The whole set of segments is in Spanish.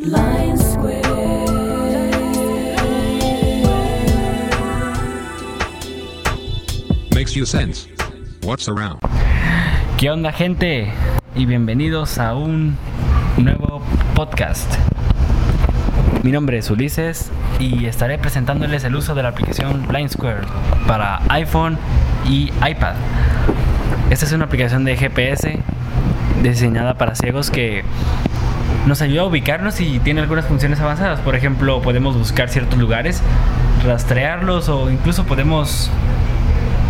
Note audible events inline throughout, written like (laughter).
Square. Makes you sense. What's around? ¿Qué onda gente? Y bienvenidos a un nuevo podcast. Mi nombre es Ulises y estaré presentándoles el uso de la aplicación Blind Square para iPhone y iPad. Esta es una aplicación de GPS diseñada para ciegos que nos ayuda a ubicarnos y tiene algunas funciones avanzadas. Por ejemplo, podemos buscar ciertos lugares, rastrearlos o incluso podemos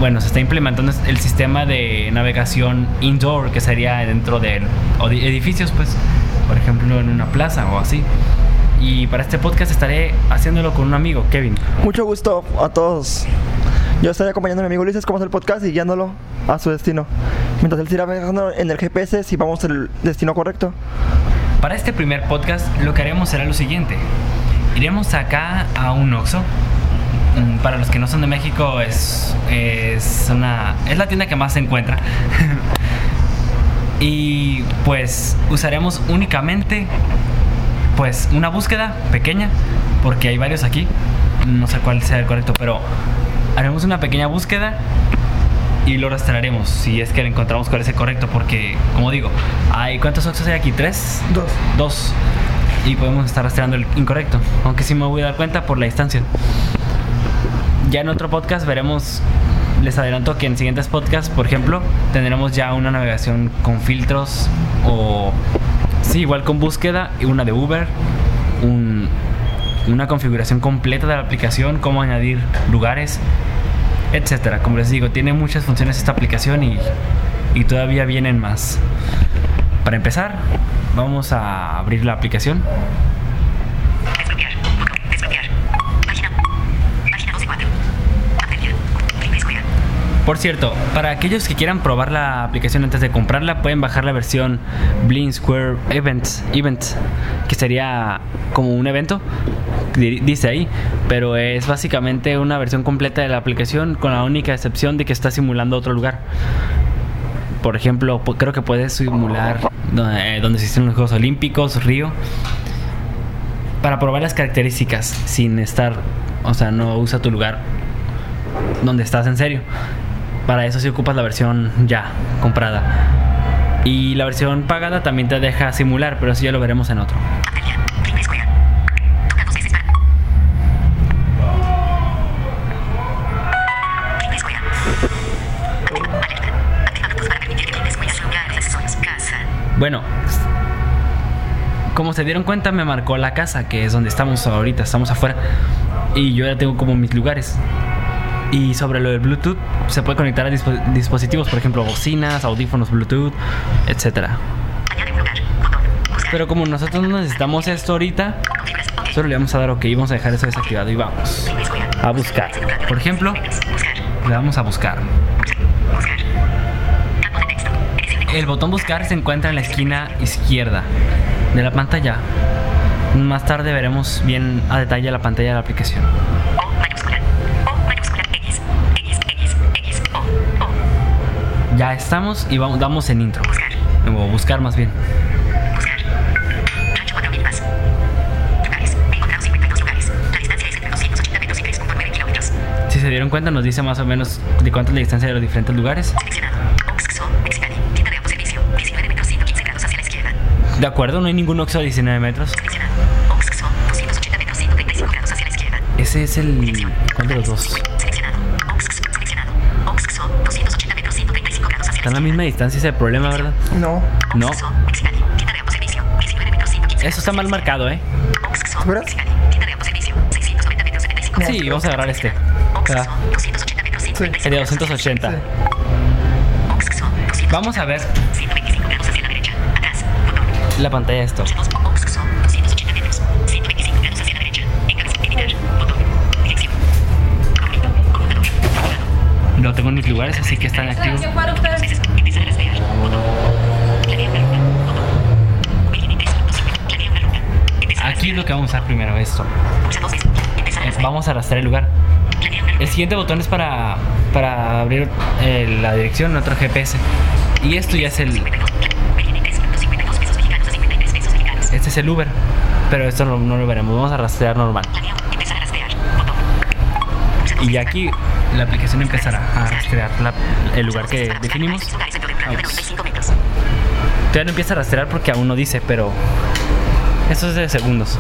bueno, se está implementando el sistema de navegación indoor, que sería dentro de edificios, pues, por ejemplo, en una plaza o así. Y para este podcast estaré haciéndolo con un amigo, Kevin. Mucho gusto a todos. Yo estaré acompañando a mi amigo Ulises como hacer el podcast y guiándolo a su destino. Mientras él irá viajando en el GPS si vamos al destino correcto. Para este primer podcast lo que haremos será lo siguiente. Iremos acá a un Oxxo. Mm, Para los que no son de México es, es una es la tienda que más se encuentra. (laughs) y pues usaremos únicamente pues una búsqueda pequeña porque hay varios aquí. No sé cuál sea el correcto, pero haremos una pequeña búsqueda y lo rastrearemos si es que encontramos cuál es el correcto porque como digo hay cuántos Oxxos hay aquí tres Dos. dos. Y podemos estar rastreando el incorrecto aunque sí me voy a dar cuenta por la distancia. Ya en otro podcast veremos les adelanto que en siguientes podcasts por ejemplo tendremos ya una navegación con filtros o sí igual con búsqueda y una de Uber un- una configuración completa de la aplicación cómo añadir lugares etcétera. Como les digo, tiene muchas funciones esta aplicación y, y todavía vienen más. Para empezar, vamos a abrir la aplicación. Por cierto, para aquellos que quieran probar la aplicación antes de comprarla, pueden bajar la versión Blind Square Events, Events que sería como un evento, di- dice ahí, pero es básicamente una versión completa de la aplicación con la única excepción de que está simulando otro lugar. Por ejemplo, creo que puedes simular donde, eh, donde se hicieron los Juegos Olímpicos, Río, para probar las características sin estar, o sea, no usa tu lugar donde estás en serio. Para eso sí ocupas la versión ya comprada. Y la versión pagada también te deja simular, pero eso ya lo veremos en otro. Bueno, como se dieron cuenta, me marcó la casa, que es donde estamos ahorita, estamos afuera. Y yo ya tengo como mis lugares. Y sobre lo del Bluetooth, se puede conectar a dispo- dispositivos, por ejemplo, bocinas, audífonos Bluetooth, etcétera. Pero como nosotros no necesitamos esto ahorita, solo le vamos a dar OK, vamos a dejar eso desactivado y vamos a buscar. Por ejemplo, le damos a buscar. El botón buscar se encuentra en la esquina izquierda de la pantalla. Más tarde veremos bien a detalle la pantalla de la aplicación. Ya estamos y vamos, damos en intro. Buscar. O buscar más bien. Buscar. Rancho 4000 más. Lugares. He encontrado 52 lugares. La distancia es entre 280 metros y 3.9 kilómetros. Si se dieron cuenta nos dice más o menos de cuánto es la distancia de los diferentes lugares. Seleccionado. Oxxo. Mexicali. Tienda de autoservicio. 19 metros 115 grados hacia la izquierda. De acuerdo, no hay ningún Oxxo a 19 metros. Seleccionado. Oxxo. 280 metros 135 grados hacia la izquierda. Ese es el... ¿Cuál de los dos? 135 grados hacia Está la misma distancia ese es el problema, ¿verdad? No. No. Oxxo. Mexicali. Tienda de autoservicio. 19 metros 115 Eso está mal marcado, ¿eh? ¿Verdad? Mexicali. Tienda de autoservicio. 690 metros 75 grados. Sí, vamos a agarrar este. ¿Verdad? Oxxo. 280 metros 135 El de grados hacia la 280. Sí. Oxxo, 200 Vamos a ver 125 grados hacia la pantalla de esto. Opción 2. Oxxo, 280 metros. 125 grados hacia la derecha. Encabezar. Editar. Botón. Dirección. Favorito. Columna doble. Favorito. Lo tengo en mis lugares, así que están activos. Aquí es lo que vamos a usar primero, esto. rastrear. vamos a rastrear el lugar. El siguiente botón es para, para abrir eh, la dirección, otro GPS. Y esto ya es el. 52. Ubique en 3.52 pesos mexicanos a 53 pesos mexicanos. Este es el Uber. Pero esto no, lo veremos. Vamos a rastrear normal. Y dos aquí la aplicación empezará a rastrear el lugar que definimos. varios lugares dentro del radio de Vamos. 95 metros. Todavía no empieza a rastrear porque aún no dice, pero eso es de segundos.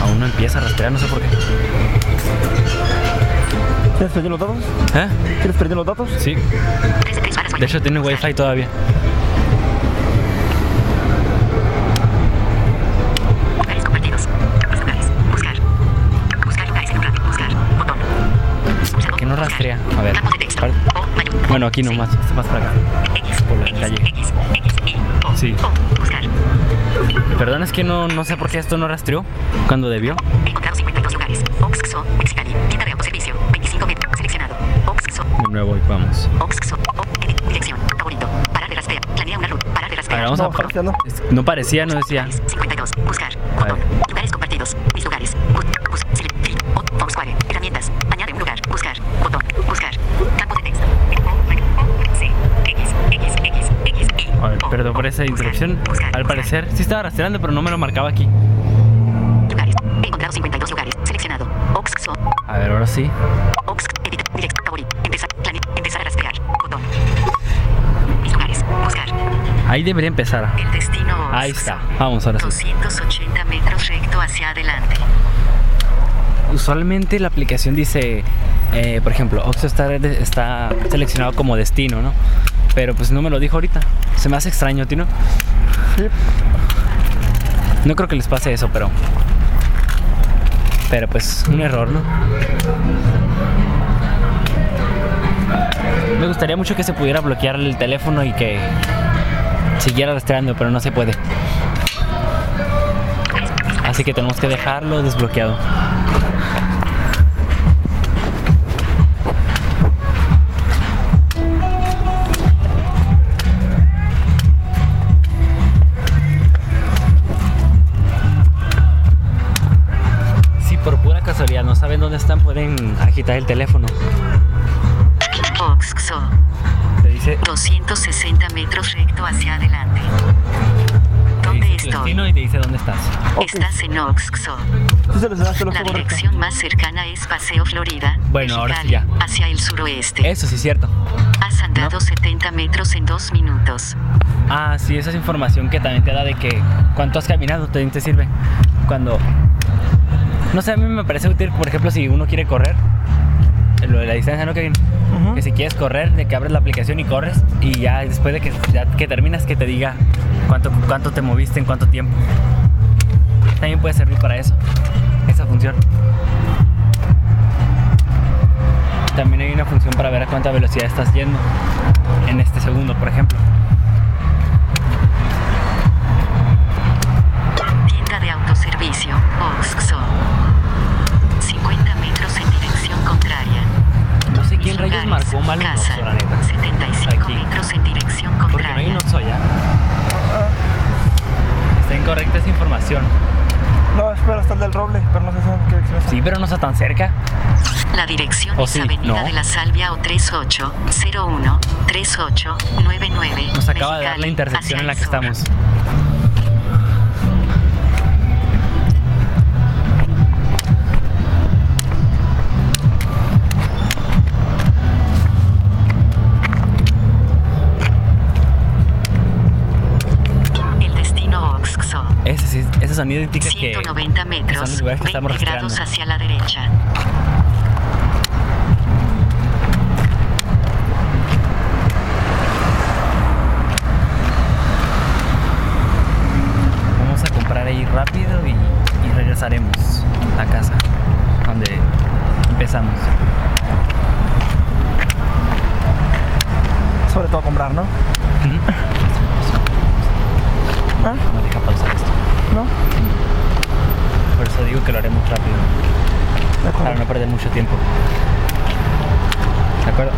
Aún no empieza a rastrear, no sé por qué. ¿Quieres perder los datos? ¿Eh? ¿Quieres perder los datos? Sí. 3 de 3 barras De hecho tiene wifi todavía. Que no rastrea. A ver. Campo de texto. Bueno, aquí nomás, más para acá. Por la calle. Sí. Perdón, es que no, no sé por qué esto no rastreó cuando debió. He encontrado 52 lugares. Oxxo. Mexicali. Tienda de autoservicio. 25 metros. Seleccionado. Oxxo. De nuevo y vamos. Oxxo. O. Edit. Dirección. Favorito. Parar de rastrear. Planea una ruta. Parar de rastrear. vamos No, a... No parecía, no decía. 52. Buscar. Botón. Lugares compartidos. Mis lugares. Bus. Herramientas. Perdón por esa interrupción. Al parecer sí estaba rastreando, pero no me lo marcaba aquí. Lugares. He encontrado 52 lugares. Seleccionado. Oxxo. A ver, ahora sí. Ox, edit, direct, favorito, empezar, plane, empezar a rastrear, botón. Mis lugares, buscar. Ahí debería empezar. El destino. Ahí está. Vamos, ahora sí. 280 metros recto hacia adelante. Usualmente la aplicación dice, eh, por ejemplo, Oxxo está, está seleccionado como destino, ¿no? Pero pues no me lo dijo ahorita. Se me hace extraño, Tino. Sí. No creo que les pase eso, pero... Pero pues un error, ¿no? Me gustaría mucho que se pudiera bloquear el teléfono y que siguiera rastreando, pero no se puede. Así que tenemos que dejarlo desbloqueado. Agitar el teléfono. Oxxo, Te dice, 260 metros recto hacia adelante. te ¿Dónde estoy? y te dice dónde estás. Estás en Oxxo. La dirección más cercana es Paseo Florida. Bueno, ahora sí ya. Hacia el suroeste. Eso sí es cierto. Has andado 70 metros en 2 minutos. Ah, sí, esa es información que también te da de que cuánto has caminado también te sirve. Cuando. No sé, a mí me parece útil, por ejemplo, si uno quiere correr, lo de la distancia, ¿no, Kevin? Ujú. Que si quieres correr, de que abres la aplicación y corres, y ya después de que, ya que terminas, que te diga cuánto, cuánto te moviste en cuánto tiempo. También puede servir para eso, esa función. También hay una función para ver a cuánta velocidad estás yendo en este segundo, por ejemplo. Sí, pero no está tan cerca. La dirección ¿O es sí? Avenida No. de la Salvia o 3801 3899. Nos acaba de dar la Mexicali, intersección en la que sur. estamos. Sonido indica que 190 metros, son los lugares que 20 estamos grados rastreando. hacia la derecha. vamos a comprar ahí rápido y, y regresaremos a casa, donde empezamos. Sobre todo comprar, ¿no? ¿Ah? No deja pausar esto. ¿No? Por eso digo que lo haremos rápido, De para no perder mucho tiempo. ¿De acuerdo?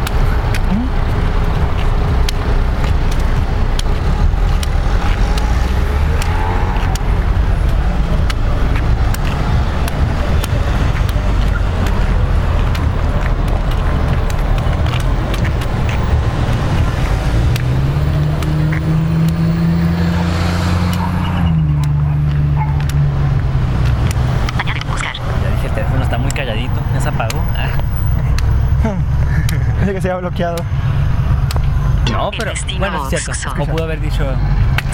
se apagó. Dice ah. (laughs) que se había bloqueado. No, pero bueno, cierto. Como pudo haber dicho.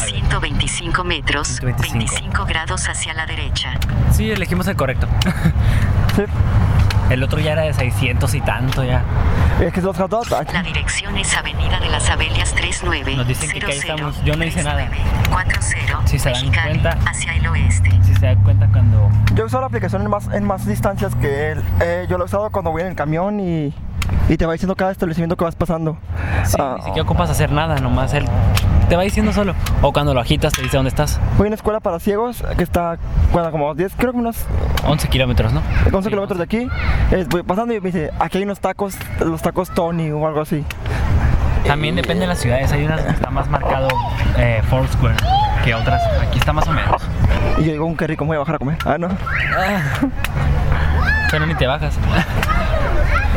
125 metros, 25 grados hacia la derecha. Sí, elegimos el correcto. (laughs) El otro ya era de 600 y tanto ya. Es que los hot dogs. ah, La dirección es Avenida de las Abelias 39. Nos dicen que ahí estamos. Yo no hice nada. 40 Si se dan Mexicali, cuenta. Hacia el oeste. Si se dan cuenta cuando. Yo he usado la aplicación en más, en más distancias que él. Eh, yo lo he usado cuando voy en el camión y, y te va diciendo cada establecimiento que vas pasando. Sí, Ah, ni siquiera ocupas hacer nada, nomás él te va diciendo solo. O cuando lo agitas te dice dónde estás. Voy a una escuela para ciegos que está, bueno, como 10, creo que unos 11 kilómetros, ¿no? 11 Sí, kilómetros de aquí. Voy pasando y me dice, aquí hay unos tacos, los tacos Tony o algo así. También depende de las ciudades. Hay unas que está más marcado eh, Foursquare que otras. Aquí está más o menos. Y yo digo, un qué rico, me voy a bajar a comer. Ah, no. (laughs) Pero ni te bajas. (laughs)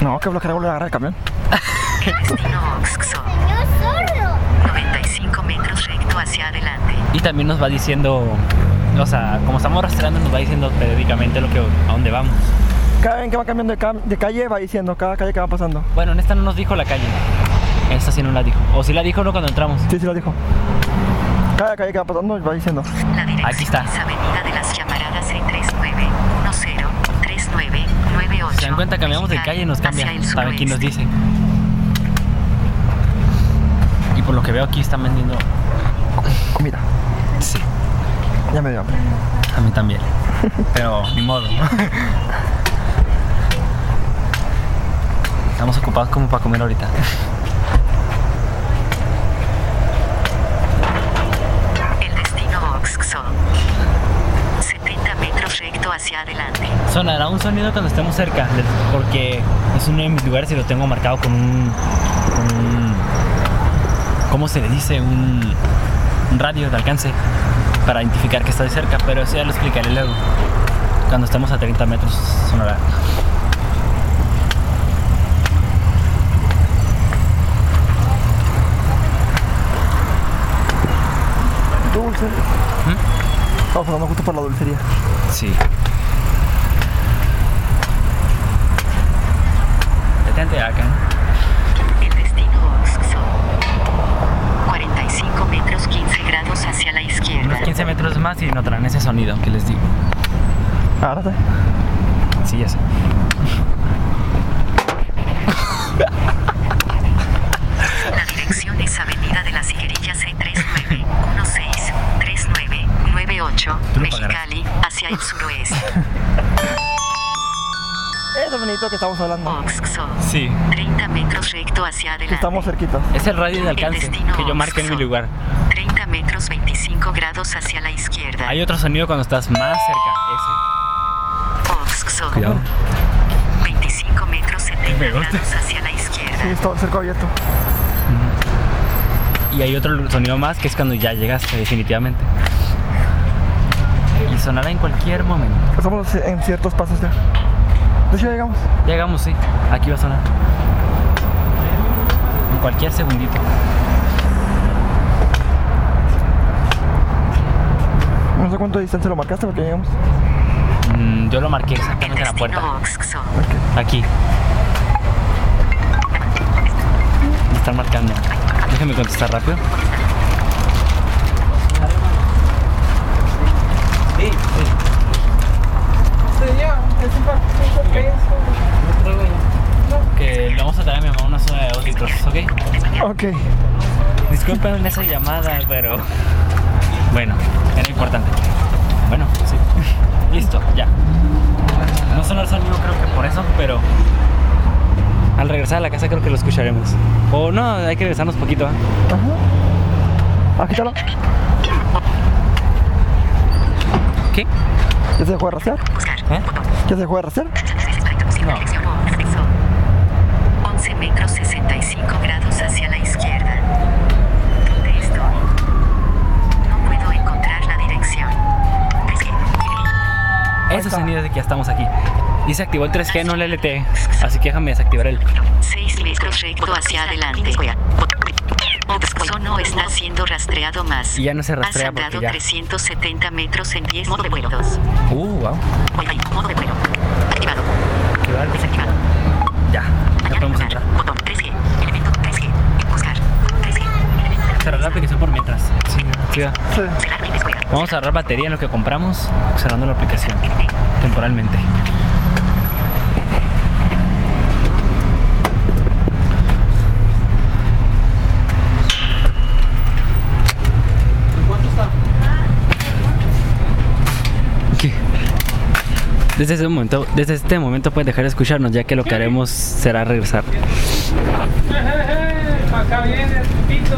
No, que bloquear volver a agarrar el camión. (laughs) Destino Oxxo. 95 metros recto hacia adelante. Y también nos va diciendo, o sea, como estamos rastreando, nos va diciendo periódicamente lo que, a dónde vamos. Cada vez que va cambiando de, cam- de calle va diciendo, cada calle que va pasando. Bueno, en esta no nos dijo la calle. Esta sí no la dijo. O sí la dijo no cuando entramos. Sí, sí lo dijo. Cada calle que va pasando va diciendo. La dirección Aquí está. es Avenida de las Llamaradas 3910 3998. Se dan cuenta, cambiamos de calle y nos cambia. Saben quién nos dice. Por lo que veo aquí están vendiendo. Comida. Sí, Ya me dio hambre. a mí también. Pero ni modo. Estamos ocupados como para comer ahorita. El destino Oxxo. 70 metros recto hacia adelante. Sonará un sonido cuando estemos cerca, porque es uno de mis lugares y lo tengo marcado con un. con un- ¿Cómo se le dice? Un, un radio de alcance para identificar que estoy cerca, pero eso ya lo explicaré luego. Cuando estemos a 30 metros sonará. Dulce. ¿Mm? Estamos pasando justo por la dulcería. Sí. Detente acá. El destino Oxxo. 45 metros 15 grados hacia la izquierda. Unos 15 metros más y notarán ese sonido que les digo. Agárrate. Sí, ya sé. La dirección es Avenida de las Higuerillas 639 3998 Tú lo pagarás. Mexicali hacia el suroeste. Es bonito que estamos hablando. Oxxo. Sí. 30 metros recto hacia adelante. Estamos cerquitas. Es el radio de alcance que yo marqué en mi lugar. 30 metros 25 grados hacia la izquierda. Hay otro sonido cuando estás más cerca. Oxxo. Ese. Cuidado. 25 metros 70 Me gusta. grados hacia la izquierda. Sí, está cerca abierto. Y hay otro sonido más que es cuando ya llegaste definitivamente. Y sonará en cualquier momento. Estamos en ciertos pasos ya. De hecho, ya llegamos. Ya Llegamos, sí. Aquí va a sonar. En cualquier segundito. No sé cuánto distancia lo marcaste porque llegamos. Mm, yo lo marqué exactamente en la puerta. Aquí. Me están marcando. Déjame contestar rápido. Que le vamos a traer a mi mamá una soda de 2 litros, ¿ok? Ok. Disculpen esa llamada, pero bueno, era importante. Bueno, sí. Listo, ya. No sonó el sonido creo que por eso, pero al regresar a la casa creo que lo escucharemos. O no, hay que regresarnos poquito. ¿eh? Ajá. Aquí está. ¿Qué? ¿Ya se dejó de rastrear? ¿Eh? ¿Ya se dejó de rastrear? No. Dirección Oxxo. 11 metros 65 grados hacia la izquierda. ¿Dónde estoy? No puedo encontrar la dirección. Es que Ese está. sonido es de que ya estamos aquí. Y se activó el 3G, no el LTE. Así que déjame desactivar el. 6 metros recto hacia adelante. Oxo no está siendo rastreado más. Y ya no se rastrea Has andado porque ya. 370 metros en 10 modo Uh, wow. Wi-Fi, modo de vuelo. Activado. Activado. Desactivado. Ya. Ya podemos entrar. Botón 3G. Elemento 3G. Buscar. 3G. Cerrar la aplicación por mientras. Sí, activa. Sí. Vamos a ahorrar batería en lo que compramos, cerrando la aplicación. Temporalmente. Desde ese momento, desde este momento puedes dejar de escucharnos, ya que lo que haremos será regresar. Acá viene el pito,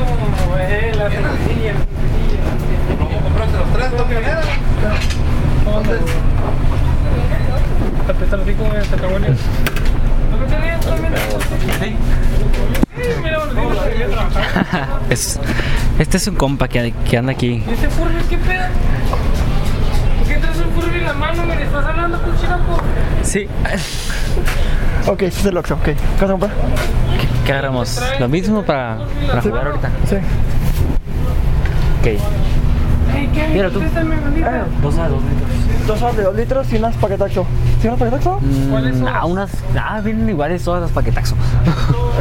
la sencilla. ¿Cómo compraste los (laughs) tres, este es un compa que, que anda aquí. ¿Y ese Furby qué pedo? ¿Por qué traes un Furby en la mano? Me estás hablando. Sí. (laughs) Ok, este es el Oxxo, ok. ¿Qué vas a comprar? ¿Qué agarramos? Lo mismo para, para jugar ahorita. Sí. Ok. Ey, ¿qué? Mira tú. Maldita. Dos a dos litros. Dos horas de dos litros y unas paquetaxo. ¿Sí unas paquetaxo? ¿Cuáles son? Ah, unas. Ah, vienen iguales todas las paquetaxo. (laughs)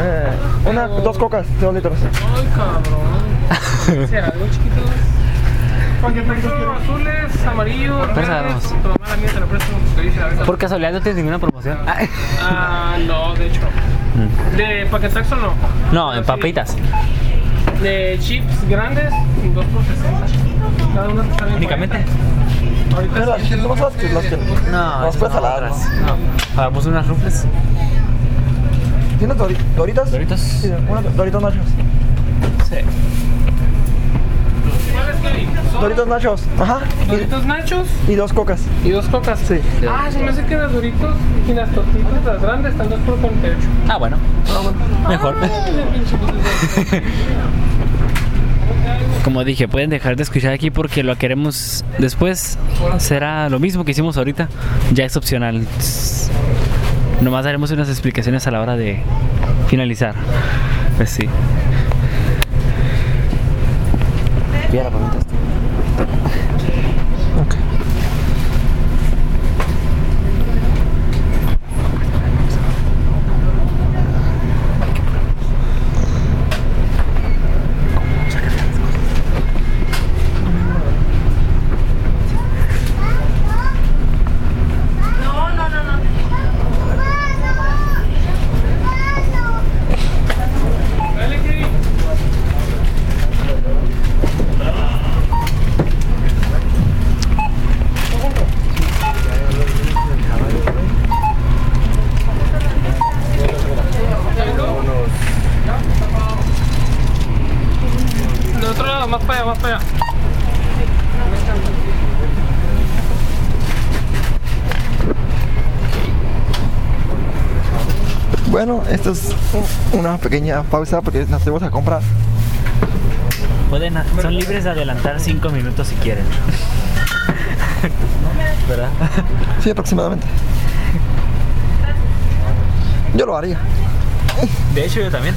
Eh, una, dos cocas de dos litros. Ay, cabrón. (laughs) ¿Será algo chiquito? Azules, amarillos, verdes. Por casualidad no tienes ninguna promoción. Ah. No, de hecho. De paquetaxo no. No, en papitas. De chips grandes, dos por 60. Cada una te sale en Únicamente. 40. Ahorita Pero las sí, chips, ¿cómo sabes que las que No, las puedes otras. No. Hagamos unas rufles. ¿Tienes dori- doritas? Doritos. Sí, unas doritos nachos. Sí. Doritos nachos. Ajá. Doritos nachos Y, dos cocas. y dos cocas. Sí. Ah, se me hace que las doritos y las tortitas, las grandes, están dos por 48. Ah, bueno. Mejor. (laughs) Como dije, pueden dejar de escuchar aquí porque lo que haremos después será lo mismo que hicimos ahorita. Ya es opcional. Nomás daremos unas explicaciones a la hora de finalizar. Pues sí. Ya la preguntaste. Más para allá, más para allá. Bueno, esto es un- una pequeña pausa porque nos tenemos a comprar. Pueden, son libres de adelantar 5 minutos si quieren. (laughs) ¿Verdad? Sí, aproximadamente. Yo lo haría. De hecho, yo también.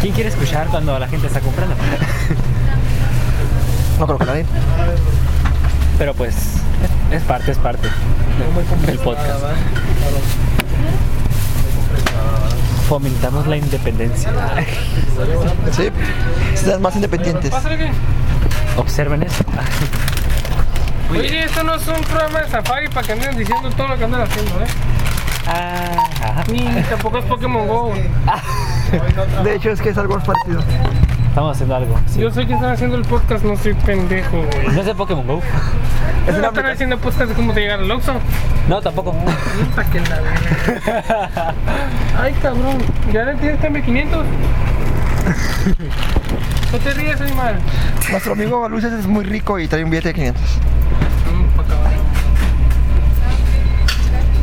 ¿Quién quiere escuchar cuando la gente está comprando? No creo que nadie. Pero pues, es parte, es parte del podcast. Fomentamos la independencia. Sí. Sean más independientes. Observen eso. Oye, esto no es un programa de Safari para que anden diciendo todo lo que andan haciendo, ¿eh? Ah, ajá. Ni tampoco es Pokémon Go. De hecho, es que es algo más parecido. Estamos haciendo algo. sí. Yo soy quien está haciendo el podcast, no soy pendejo, güey. No es de Pokémon Go. Es una están haciendo podcast de cómo te llegar al Oxxo. No, tampoco. Puta que la verga. Ay, cabrón. ¿Ya le tienes cambio 500? No te ríes, animal. Nuestro amigo Luces es muy rico y trae un billete de 500. Mm,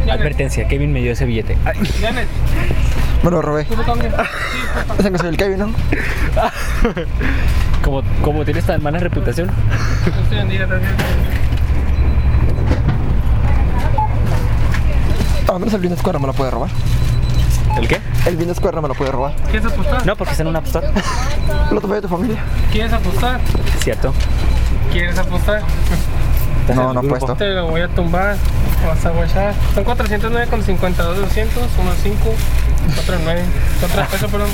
Advertencia, Kevin me dio ese billete. Ay. Janet, Me lo robé. tú lo cambias. Sí, porfa. Ese que soy el Kevin, ¿no? (laughs) Como, como tienes tan mala reputación. Yo estoy en día también. A menos el bien Square no me lo puede robar. ¿El qué? El bien Square no me lo puede robar. ¿Quieres apostar? No, porque está en una app store. Lo tomé de tu familia. ¿Quieres apostar? Cierto. ¿Quieres apostar? Estás No, no grupo. apuesto. Te lo voy a tumbar. Vas a guachar. Son 409 con 52, 200, 1, 5, 4, 9. 4 pesos, perdón.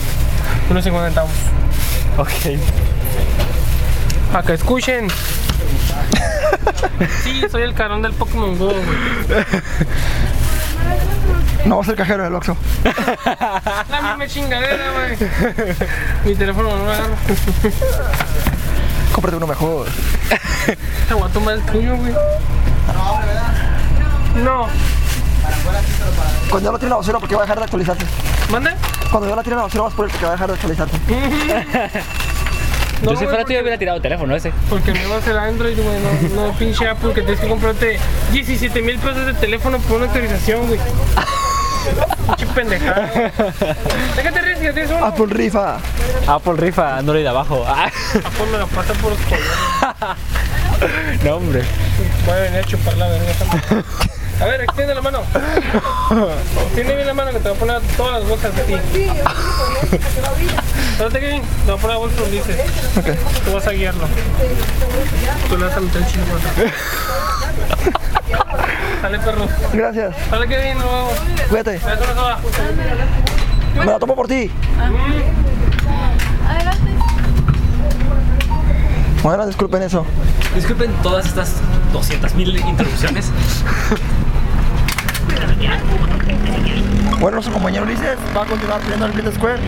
1, 50 centavos. Ok. Para que escuchen. (laughs) Sí, soy el carón del Pokémon Go. güey. No, es el cajero del Oxxo. (laughs) La misma chingadera, güey. Mi teléfono no lo agarra. (laughs) Cómprate uno mejor. Te voy a tomar el tuyo, güey. No. Cuando yo la tire a la basura, porque va a dejar de actualizarse. ¿Mande? Cuando yo la tire a la basura, vas por el porque va a dejar de actualizarse. (laughs) No, Yo si fuera tú, yo porque- hubiera tirado el teléfono ese. Porque me va a hacer Android, güey. No, no, pinche Apple, que tienes que comprarte 17 mil pesos de teléfono por una actualización, güey. Pinche pendejada. Déjate ríes que tienes uno. Apple rifa. Apple rifa Android abajo. Ah, Apple me lo pasa por los colores. no, hombre. Voy a venir a chupar la verga. A ver, extiende la mano. Extiende bien la mano que te voy a poner todas las bolsas de ti. Espérate, Kevin. Te voy a poner la bolsa donde dice. Tú vas a guiarlo. Tú le vas a meter el chingo Sale, perro. Gracias. Sale, Kevin. Nos vemos. Cuídate. Dale. Me la tomo por ti. Adelante. Bueno, disculpen eso. Disculpen todas estas 200.000 introducciones. Bueno, nuestro compañero Ulises va a continuar pidiendo el Green Square.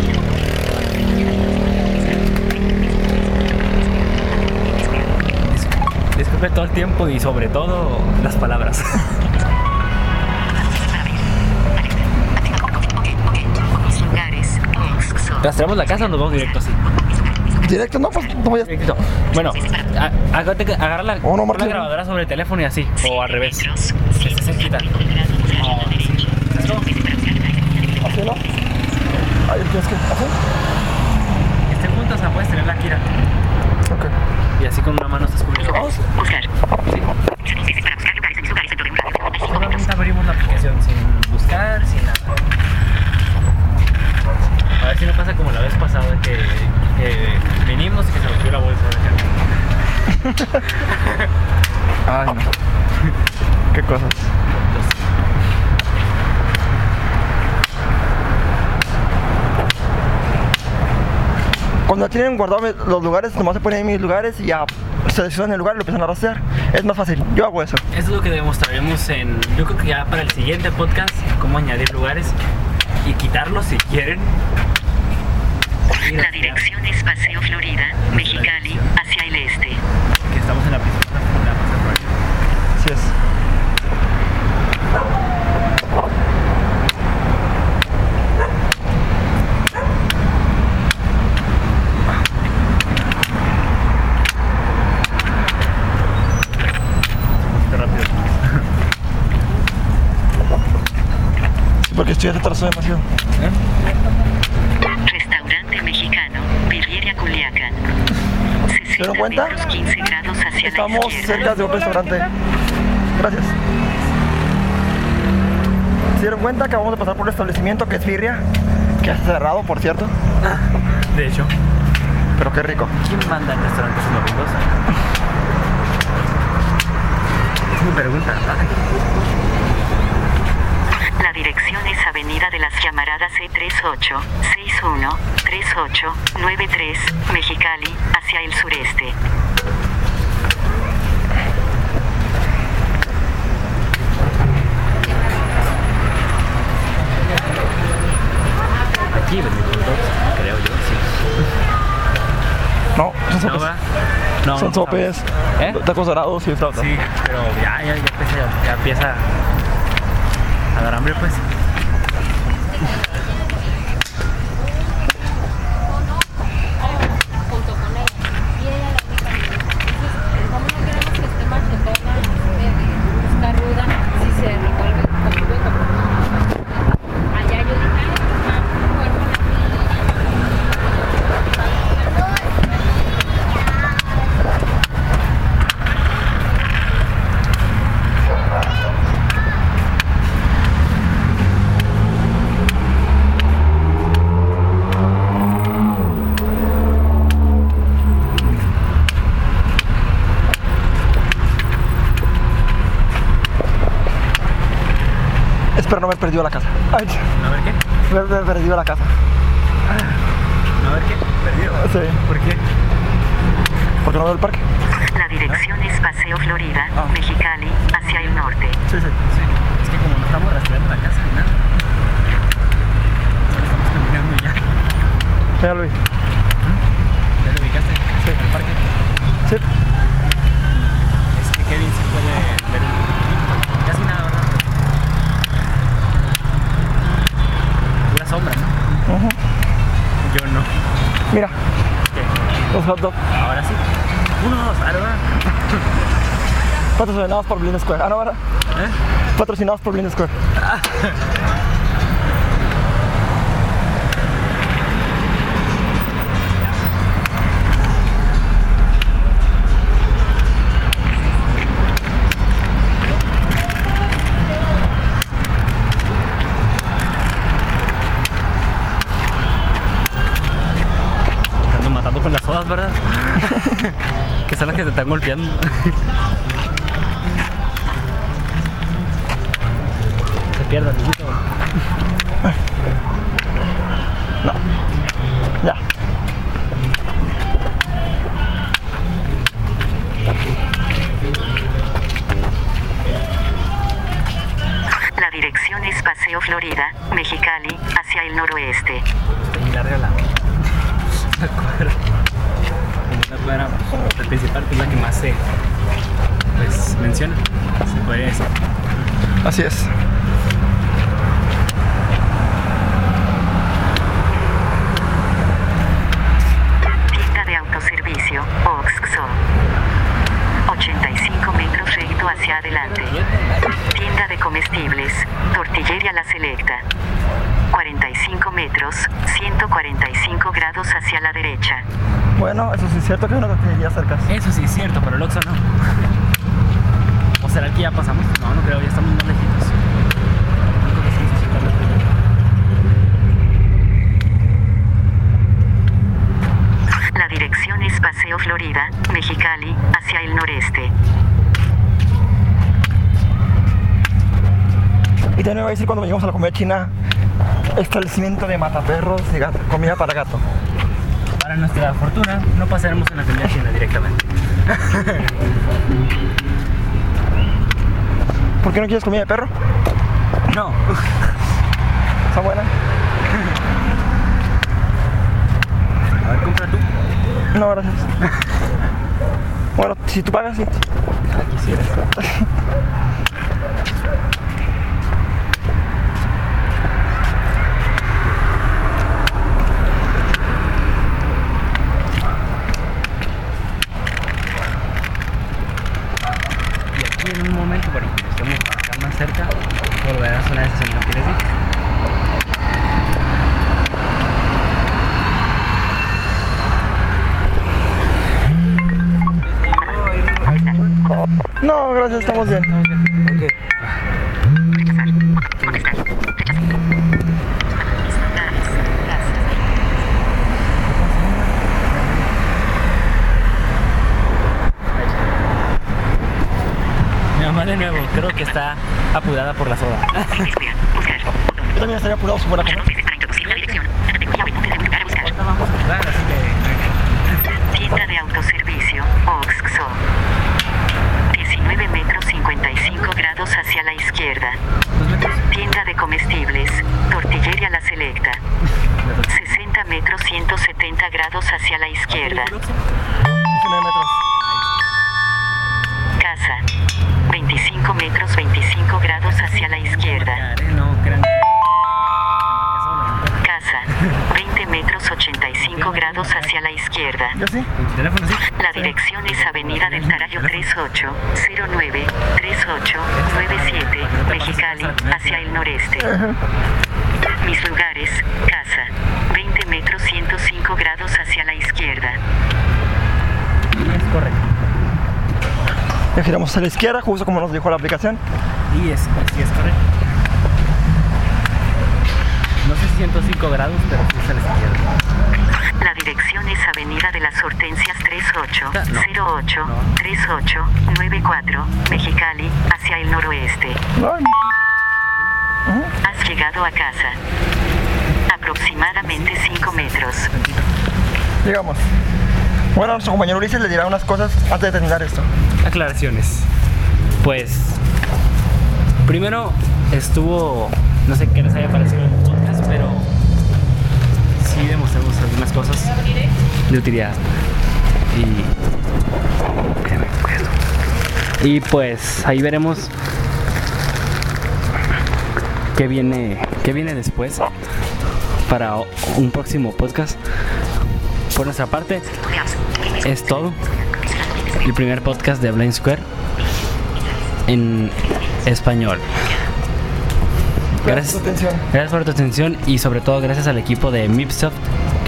Todo el tiempo y sobre todo las palabras. ¿Rastreamos la casa o nos vamos directo así? Directo, no, pues no voy a... Directo. Bueno, a- acuérdate que agarrar la, Oh, no, la grabadora sobre el teléfono y así. O al revés. Que esté cerquita. Oh, sí. ¿Esto? ¿Así no? Ahí tienes que... ¿Así? Estén juntas, la puedes tener la Kira. Y así con una mano estás cubriendo. Buscar. Sí. Dice para buscar lugares en mis lugares dentro de un radio. Hay cinco metros. Solamente abrimos la aplicación sin buscar, sin nada. A ver si no pasa como la vez pasada que, que vinimos y que se rompió la bolsa de acá. Ay, no. Qué cosas. Cuando ya tienen guardados los lugares, nomás se ponen en mis lugares y ya seleccionan el lugar y lo empiezan a rastrear. Es más fácil. Yo hago eso. Eso es lo que demostraremos en, yo creo que ya para el siguiente podcast, cómo añadir lugares y quitarlos si quieren. La dirección es Paseo Florida, Mexicali, hacia el este. Que estamos en la Plaza Florida. Así es. Qué rápido. Sí, porque estoy retrasado demasiado. Restaurante mexicano, Culiacán. 60 dieron cuenta? metros, 15 grados hacia Estamos cerca de un restaurante. Gracias. ¿Se dieron cuenta que vamos a pasar por un establecimiento que es Birria? Que está cerrado, por cierto. De hecho, Pero qué rico. ¿quién manda en restaurantes en domingos? (laughs) Es mi pregunta. Dirección es Avenida de las Llamaradas E C38, 61, 38, 93, Mexicali, hacia el sureste. Aquí creo yo, sí. No, son ¿No, sopes. va? No, Son no sopes. ¿Eh? Tacos dorados y flautas. Sí, pero ya, ya, ya, empieza, ya empieza a dar hambre, pues. junto con ella. Y ella la única niña. Entonces, como no queremos que esté machetona, está ruda, si se revuelve conmigo y con Allá yo dije, ay, mamá, cuerpo en la Espero no haber perdido la casa. Ay, A ver qué. me me he perdido la casa. A ver qué. Perdido. Sí. ¿Por qué? ¿Por qué no veo el parque? La dirección es Paseo Florida, Mexicali, hacia el norte. Sí, sí. Es que como no estamos rastreando la casa ni nada. Solo estamos caminando y ya. Ya lo vi. ¿Ya lo ubicaste? Sí. ¿El parque? Sí. Es que Kevin sí puede ver un Casi nada, ¿verdad? Pura sombra, ¿no? Yo no. Mira, ¿Qué? los hot. Ahora sí. Uno, dos, ah, ¿verdad? Patrocinados por Blind Square. Ah, no, ¿verdad? ¿Eh? Patrocinados por Blind Square. (laughs) están golpeando. Se pierda, (laughs) se pues, menciona. Se puede decir. Así es. Tienda de autoservicio, Oxxo. 85 metros recto hacia adelante. Tienda de comestibles, Tortillería La Selecta. 45 metros, 145 grados hacia la derecha. Bueno, eso sí es cierto que hay una tortillería cerca. Eso sí es cierto, pero el Oxxo no. (laughs) ¿O será que ya pasamos? No, no creo, ya estamos más lejitos. No creo que estamos haciendo la dirección es Paseo Florida, Mexicali, hacia el noreste. Y también me voy a decir cuando llegamos a la comida china, establecimiento de mataperros y gato- comida para gato. Para nuestra fortuna, no pasaremos en la comida china directamente. (laughs) ¿Por qué no quieres comida de perro? No. (laughs) ¿Está buena? A ver, compra tú. No, gracias. (laughs) Bueno, si tú pagas, sí. Ah, quisieras. Y aquí en un momento, para que estemos acá más cerca, volverás una vez si no quieres ir. No, gracias, estamos bien. 85 grados hacia la izquierda. La dirección es Avenida del Tarayo 3809 3897 Mexicali hacia el noreste. Mis lugares, casa, 20 metros 105 grados hacia la izquierda. Es correcto. Ya giramos a la izquierda, justo como nos dijo la aplicación. Y es, sí es correcto. No sé si 105 grados, pero sí es a la izquierda. La dirección es Avenida de las Hortensias 3808 No. 3894 Mexicali hacia el noroeste. Has llegado a casa. Aproximadamente 5 metros. Llegamos. Bueno, nuestro compañero Ulises le dirá unas cosas antes de terminar esto. aclaraciones. Pues, primero estuvo, no sé qué les haya parecido el podcast, pero sí algunas cosas de utilidad. Y, y pues ahí veremos qué viene, qué viene después para un próximo podcast. Por nuestra parte, es todo el primer podcast de Blind Square en español. Gracias por tu atención. Gracias por tu atención y sobre todo gracias al equipo de Mipsoft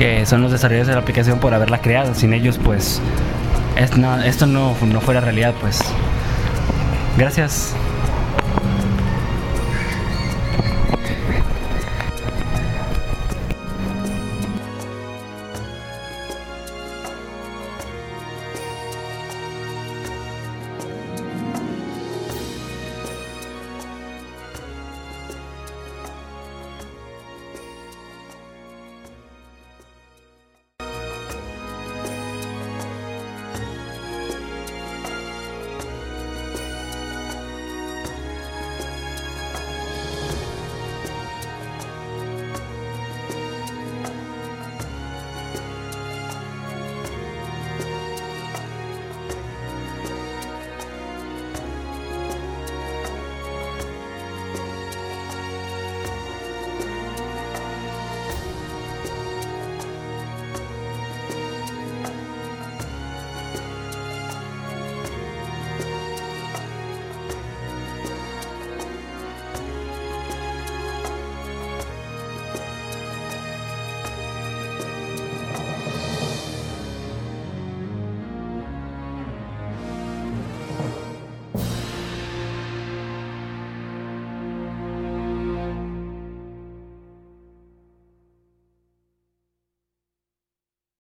que son los desarrolladores de la aplicación por haberla creado. Sin ellos pues esto no, no fuera realidad pues. Gracias.